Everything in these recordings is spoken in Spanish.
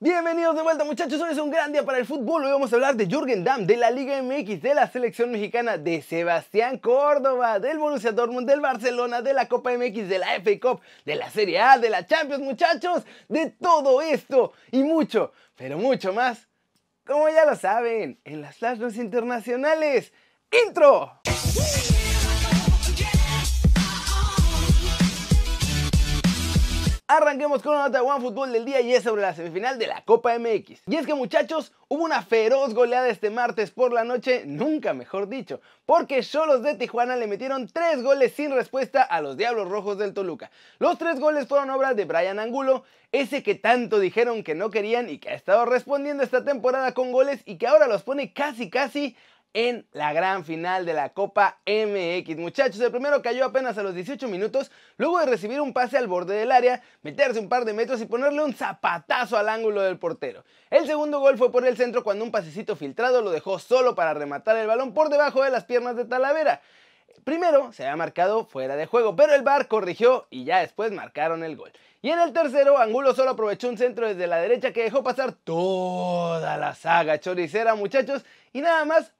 Bienvenidos de vuelta muchachos, hoy es un gran día para el fútbol, hoy vamos a hablar de Jürgen Damm, de la Liga MX, de la selección mexicana, de Sebastián Córdoba, del Borussia Dortmund, del Barcelona, de la Copa MX, de la FA Cup, de la Serie A, de la Champions muchachos, de todo esto y mucho, pero mucho más, como ya lo saben, en las Flash Internacionales. ¡Intro! Arranquemos con una nota de One Fútbol del día y es sobre la semifinal de la Copa MX. Y es que muchachos, hubo una feroz goleada este martes por la noche, nunca mejor dicho, porque Cholos de Tijuana le metieron tres goles sin respuesta a los Diablos Rojos del Toluca. Los tres goles fueron obra de Brian Angulo, ese que tanto dijeron que no querían y que ha estado respondiendo esta temporada con goles y que ahora los pone casi casi en la gran final de la Copa MX. Muchachos, el primero cayó apenas a los 18 minutos, luego de recibir un pase al borde del área, meterse un par de metros y ponerle un zapatazo al ángulo del portero. El segundo gol fue por el centro cuando un pasecito filtrado lo dejó solo para rematar el balón por debajo de las piernas de Talavera. Primero se había marcado fuera de juego, pero el VAR corrigió y ya después marcaron el gol. Y en el tercero, Angulo solo aprovechó un centro desde la derecha que dejó pasar toda la saga choricera, muchachos, y nada más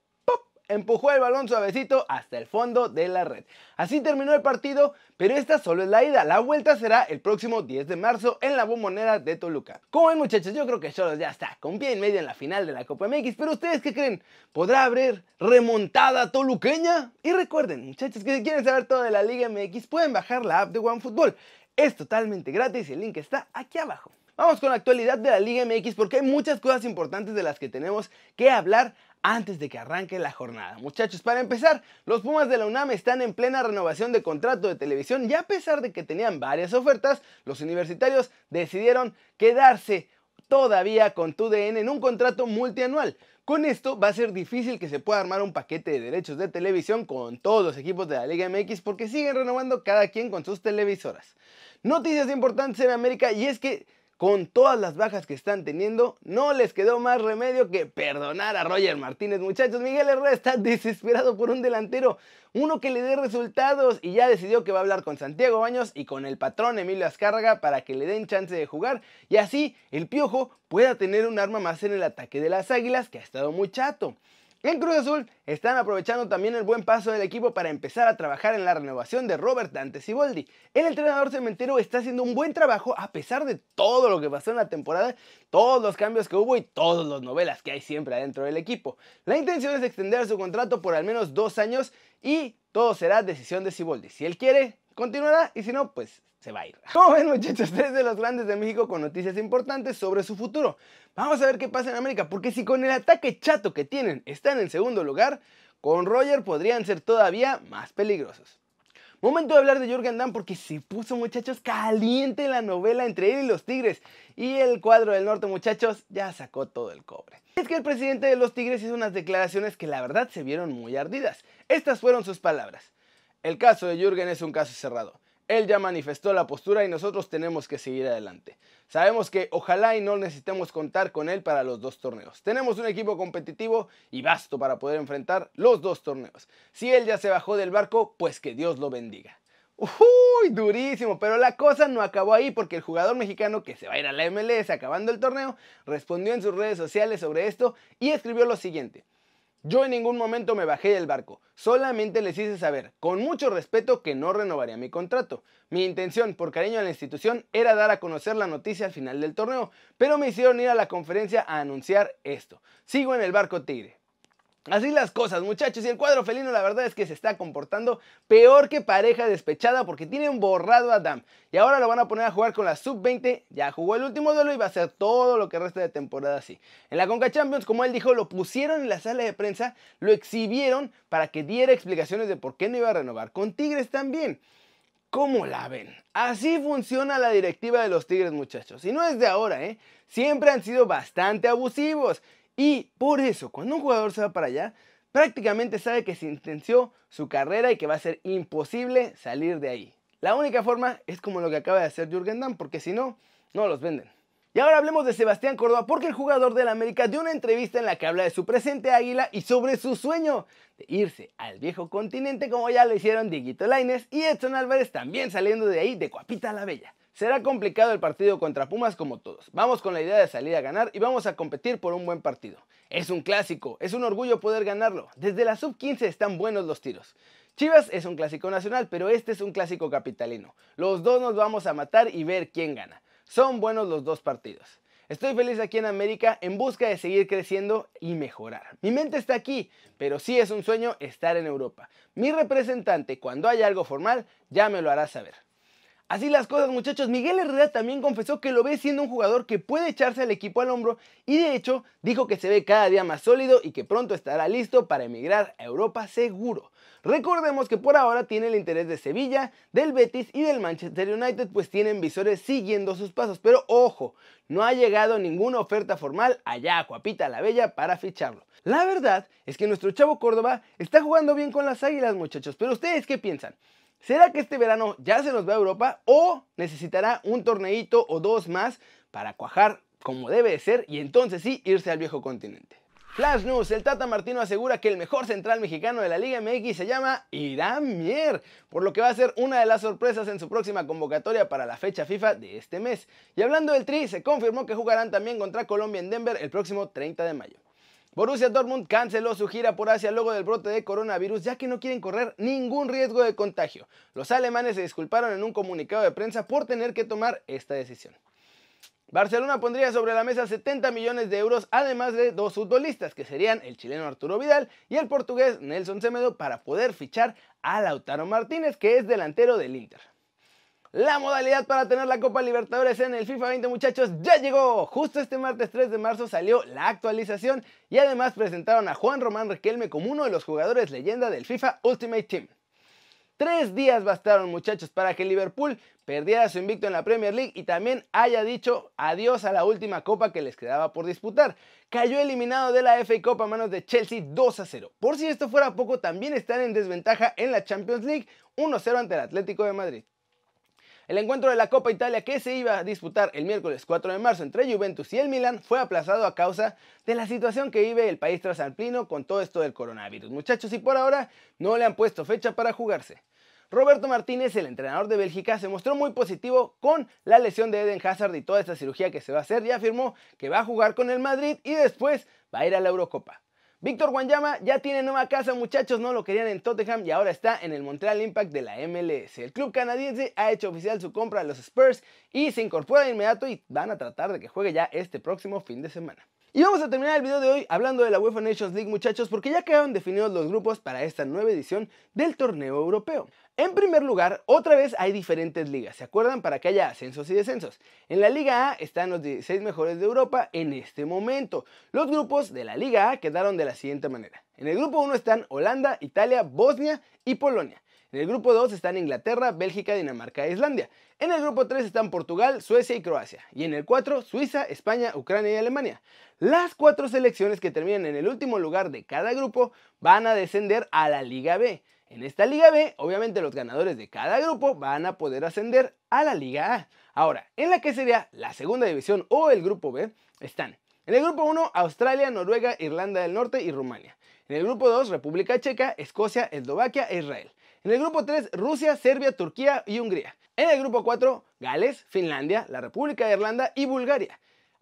empujó el balón suavecito hasta el fondo de la red. Así terminó el partido, pero esta solo es la ida. La vuelta será el próximo 10 de marzo en la bombonera de Toluca. Como ven muchachos, yo creo que Cholos ya está con pie en medio en la final de la Copa MX, pero ustedes qué creen? ¿Podrá haber remontada toluqueña? Y recuerden muchachos que si quieren saber todo de la Liga MX pueden bajar la app de OneFootball. Es totalmente gratis y el link está aquí abajo. Vamos con la actualidad de la Liga MX porque hay muchas cosas importantes de las que tenemos que hablar antes de que arranque la jornada. Muchachos, para empezar, los Pumas de la UNAM están en plena renovación de contrato de televisión y a pesar de que tenían varias ofertas, los universitarios decidieron quedarse todavía con TUDN en un contrato multianual. Con esto va a ser difícil que se pueda armar un paquete de derechos de televisión con todos los equipos de la Liga MX porque siguen renovando cada quien con sus televisoras. Noticias importantes en América y es que con todas las bajas que están teniendo, no les quedó más remedio que perdonar a Roger Martínez. Muchachos, Miguel Herrera está desesperado por un delantero, uno que le dé resultados y ya decidió que va a hablar con Santiago Baños y con el patrón Emilio Azcárraga para que le den chance de jugar y así el Piojo pueda tener un arma más en el ataque de las Águilas que ha estado muy chato. En Cruz Azul están aprovechando también el buen paso del equipo para empezar a trabajar en la renovación de Robert Dante Siboldi. El entrenador cementero está haciendo un buen trabajo a pesar de todo lo que pasó en la temporada, todos los cambios que hubo y todas las novelas que hay siempre adentro del equipo. La intención es extender su contrato por al menos dos años y todo será decisión de Siboldi. Si él quiere, continuará y si no, pues se va a ir. Como ven muchachos, tres de los grandes de México con noticias importantes sobre su futuro. Vamos a ver qué pasa en América, porque si con el ataque chato que tienen están en segundo lugar, con Roger podrían ser todavía más peligrosos. Momento de hablar de Jürgen Damm porque se puso muchachos caliente la novela entre él y los Tigres y el cuadro del norte muchachos ya sacó todo el cobre. Es que el presidente de los Tigres hizo unas declaraciones que la verdad se vieron muy ardidas. Estas fueron sus palabras. El caso de Jürgen es un caso cerrado. Él ya manifestó la postura y nosotros tenemos que seguir adelante. Sabemos que ojalá y no necesitemos contar con él para los dos torneos. Tenemos un equipo competitivo y vasto para poder enfrentar los dos torneos. Si él ya se bajó del barco, pues que Dios lo bendiga. Uy, durísimo, pero la cosa no acabó ahí porque el jugador mexicano que se va a ir a la MLS acabando el torneo respondió en sus redes sociales sobre esto y escribió lo siguiente. Yo en ningún momento me bajé del barco, solamente les hice saber, con mucho respeto, que no renovaría mi contrato. Mi intención, por cariño a la institución, era dar a conocer la noticia al final del torneo, pero me hicieron ir a la conferencia a anunciar esto. Sigo en el barco Tigre. Así las cosas, muchachos, y el cuadro felino la verdad es que se está comportando peor que pareja despechada porque tienen borrado a Adam. Y ahora lo van a poner a jugar con la sub-20, ya jugó el último duelo y va a hacer todo lo que resta de temporada así. En la Conca Champions, como él dijo, lo pusieron en la sala de prensa, lo exhibieron para que diera explicaciones de por qué no iba a renovar con Tigres también. ¿Cómo la ven? Así funciona la directiva de los Tigres, muchachos. Y no es de ahora, ¿eh? Siempre han sido bastante abusivos. Y por eso, cuando un jugador se va para allá, prácticamente sabe que se intenció su carrera y que va a ser imposible salir de ahí. La única forma es como lo que acaba de hacer Jürgen Damm, porque si no, no los venden. Y ahora hablemos de Sebastián Córdoba, porque el jugador del América dio una entrevista en la que habla de su presente águila y sobre su sueño de irse al viejo continente, como ya lo hicieron Dieguito Laines y Edson Álvarez también saliendo de ahí de Cuapita la Bella. Será complicado el partido contra Pumas como todos. Vamos con la idea de salir a ganar y vamos a competir por un buen partido. Es un clásico, es un orgullo poder ganarlo. Desde la sub-15 están buenos los tiros. Chivas es un clásico nacional, pero este es un clásico capitalino. Los dos nos vamos a matar y ver quién gana. Son buenos los dos partidos. Estoy feliz aquí en América en busca de seguir creciendo y mejorar. Mi mente está aquí, pero sí es un sueño estar en Europa. Mi representante, cuando haya algo formal, ya me lo hará saber. Así las cosas muchachos, Miguel Herrera también confesó que lo ve siendo un jugador que puede echarse al equipo al hombro y de hecho dijo que se ve cada día más sólido y que pronto estará listo para emigrar a Europa seguro. Recordemos que por ahora tiene el interés de Sevilla, del Betis y del Manchester United pues tienen visores siguiendo sus pasos, pero ojo, no ha llegado ninguna oferta formal allá a Cuapita la Bella para ficharlo. La verdad es que nuestro chavo Córdoba está jugando bien con las águilas muchachos, pero ustedes qué piensan? ¿Será que este verano ya se nos va a Europa o necesitará un torneito o dos más para cuajar como debe de ser y entonces sí irse al viejo continente? Flash News, el Tata Martino asegura que el mejor central mexicano de la Liga MX se llama Irán Mier, por lo que va a ser una de las sorpresas en su próxima convocatoria para la fecha FIFA de este mes. Y hablando del Tri, se confirmó que jugarán también contra Colombia en Denver el próximo 30 de mayo. Borussia Dortmund canceló su gira por Asia luego del brote de coronavirus ya que no quieren correr ningún riesgo de contagio. Los alemanes se disculparon en un comunicado de prensa por tener que tomar esta decisión. Barcelona pondría sobre la mesa 70 millones de euros, además de dos futbolistas, que serían el chileno Arturo Vidal y el portugués Nelson Semedo, para poder fichar a Lautaro Martínez, que es delantero del Inter. La modalidad para tener la Copa Libertadores en el FIFA 20 muchachos ya llegó. Justo este martes 3 de marzo salió la actualización y además presentaron a Juan Román Riquelme como uno de los jugadores leyenda del FIFA Ultimate Team. Tres días bastaron muchachos para que Liverpool perdiera su invicto en la Premier League y también haya dicho adiós a la última copa que les quedaba por disputar. Cayó eliminado de la FA Cup a manos de Chelsea 2 a 0. Por si esto fuera poco, también están en desventaja en la Champions League 1-0 ante el Atlético de Madrid. El encuentro de la Copa Italia que se iba a disputar el miércoles 4 de marzo entre Juventus y el Milan fue aplazado a causa de la situación que vive el país trasalpino con todo esto del coronavirus. Muchachos, y por ahora no le han puesto fecha para jugarse. Roberto Martínez, el entrenador de Bélgica, se mostró muy positivo con la lesión de Eden Hazard y toda esta cirugía que se va a hacer y afirmó que va a jugar con el Madrid y después va a ir a la Eurocopa. Víctor Wanyama ya tiene nueva casa, muchachos, no lo querían en Tottenham y ahora está en el Montreal Impact de la MLS. El club canadiense ha hecho oficial su compra a los Spurs y se incorpora de inmediato y van a tratar de que juegue ya este próximo fin de semana. Y vamos a terminar el video de hoy hablando de la UEFA Nations League muchachos porque ya quedaron definidos los grupos para esta nueva edición del torneo europeo. En primer lugar, otra vez hay diferentes ligas, ¿se acuerdan? Para que haya ascensos y descensos. En la Liga A están los 16 mejores de Europa en este momento. Los grupos de la Liga A quedaron de la siguiente manera. En el grupo 1 están Holanda, Italia, Bosnia y Polonia. En el grupo 2 están Inglaterra, Bélgica, Dinamarca e Islandia. En el grupo 3 están Portugal, Suecia y Croacia. Y en el 4, Suiza, España, Ucrania y Alemania. Las cuatro selecciones que terminan en el último lugar de cada grupo van a descender a la Liga B. En esta Liga B, obviamente los ganadores de cada grupo van a poder ascender a la Liga A. Ahora, en la que sería la segunda división o el grupo B, están en el grupo 1 Australia, Noruega, Irlanda del Norte y Rumania. En el grupo 2 República Checa, Escocia, Eslovaquia e Israel. En el grupo 3 Rusia, Serbia, Turquía y Hungría. En el grupo 4 Gales, Finlandia, la República de Irlanda y Bulgaria.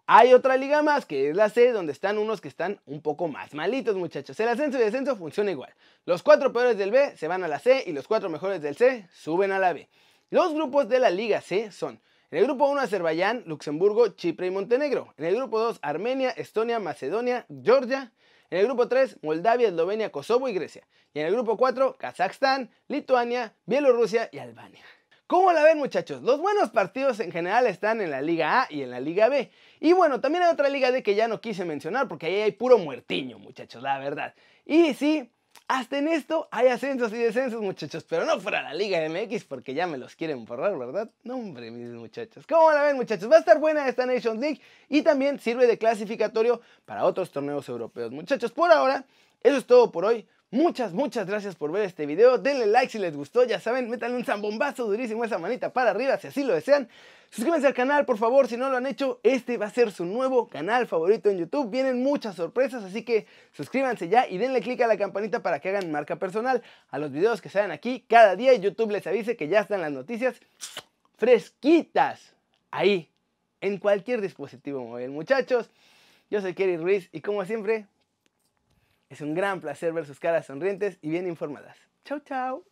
Hay otra liga más que es la C, donde están unos que están un poco más malitos, muchachos. El ascenso y descenso funciona igual. Los cuatro peores del B se van a la C y los cuatro mejores del C suben a la B. Los grupos de la Liga C son en el grupo 1 Azerbaiyán, Luxemburgo, Chipre y Montenegro. En el grupo 2 Armenia, Estonia, Macedonia, Georgia. En el grupo 3 Moldavia, Eslovenia, Kosovo y Grecia. Y en el grupo 4 Kazajstán, Lituania, Bielorrusia y Albania. ¿Cómo la ven muchachos? Los buenos partidos en general están en la Liga A y en la Liga B. Y bueno, también hay otra Liga D que ya no quise mencionar porque ahí hay puro muertiño muchachos, la verdad. Y sí, hasta en esto hay ascensos y descensos muchachos, pero no fuera la Liga MX porque ya me los quieren borrar, ¿verdad? No hombre, mis muchachos. ¿Cómo la ven muchachos? Va a estar buena esta Nations League y también sirve de clasificatorio para otros torneos europeos. Muchachos, por ahora, eso es todo por hoy. Muchas, muchas gracias por ver este video. Denle like si les gustó. Ya saben, métanle un zambombazo durísimo esa manita para arriba si así lo desean. Suscríbanse al canal, por favor, si no lo han hecho. Este va a ser su nuevo canal favorito en YouTube. Vienen muchas sorpresas, así que suscríbanse ya y denle click a la campanita para que hagan marca personal a los videos que salen aquí cada día. YouTube les avise que ya están las noticias fresquitas. ahí, en cualquier dispositivo móvil. Muchachos, yo soy Kerry Ruiz y como siempre, es un gran placer ver sus caras sonrientes y bien informadas. Chau, chau.